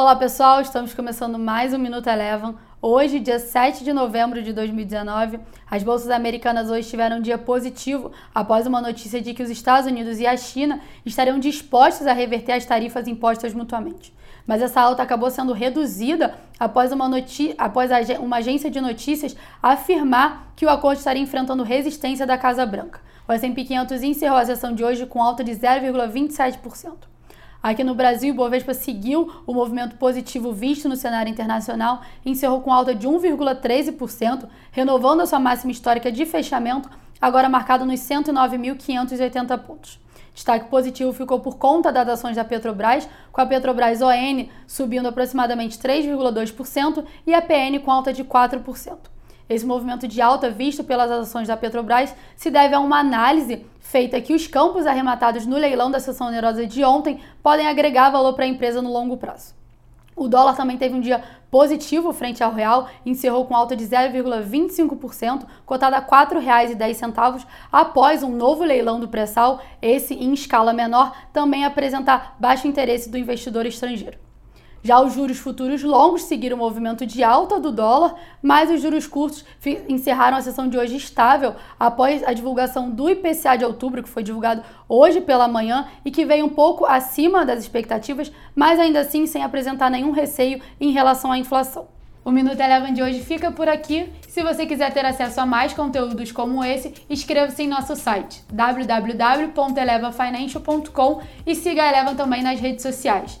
Olá pessoal, estamos começando mais um Minuto Eleven. Hoje, dia 7 de novembro de 2019, as bolsas americanas hoje tiveram um dia positivo após uma notícia de que os Estados Unidos e a China estariam dispostos a reverter as tarifas impostas mutuamente. Mas essa alta acabou sendo reduzida após uma, após uma agência de notícias afirmar que o acordo estaria enfrentando resistência da Casa Branca. O S&P 500 encerrou a sessão de hoje com alta de 0,27%. Aqui no Brasil, o Bovespa seguiu o movimento positivo visto no cenário internacional encerrou com alta de 1,13%, renovando a sua máxima histórica de fechamento, agora marcado nos 109.580 pontos. Destaque positivo ficou por conta das ações da Petrobras, com a Petrobras ON subindo aproximadamente 3,2% e a PN com alta de 4%. Esse movimento de alta visto pelas ações da Petrobras se deve a uma análise feita que os campos arrematados no leilão da sessão onerosa de ontem podem agregar valor para a empresa no longo prazo. O dólar também teve um dia positivo frente ao real encerrou com alta de 0,25%, cotado a R$ 4,10 após um novo leilão do pré-sal, esse em escala menor, também apresentar baixo interesse do investidor estrangeiro. Já os juros futuros longos seguiram o movimento de alta do dólar, mas os juros curtos encerraram a sessão de hoje estável após a divulgação do IPCA de outubro, que foi divulgado hoje pela manhã e que veio um pouco acima das expectativas, mas ainda assim sem apresentar nenhum receio em relação à inflação. O Minuto Eleven de hoje fica por aqui. Se você quiser ter acesso a mais conteúdos como esse, inscreva-se em nosso site www.elevafinancial.com e siga a Eleven também nas redes sociais.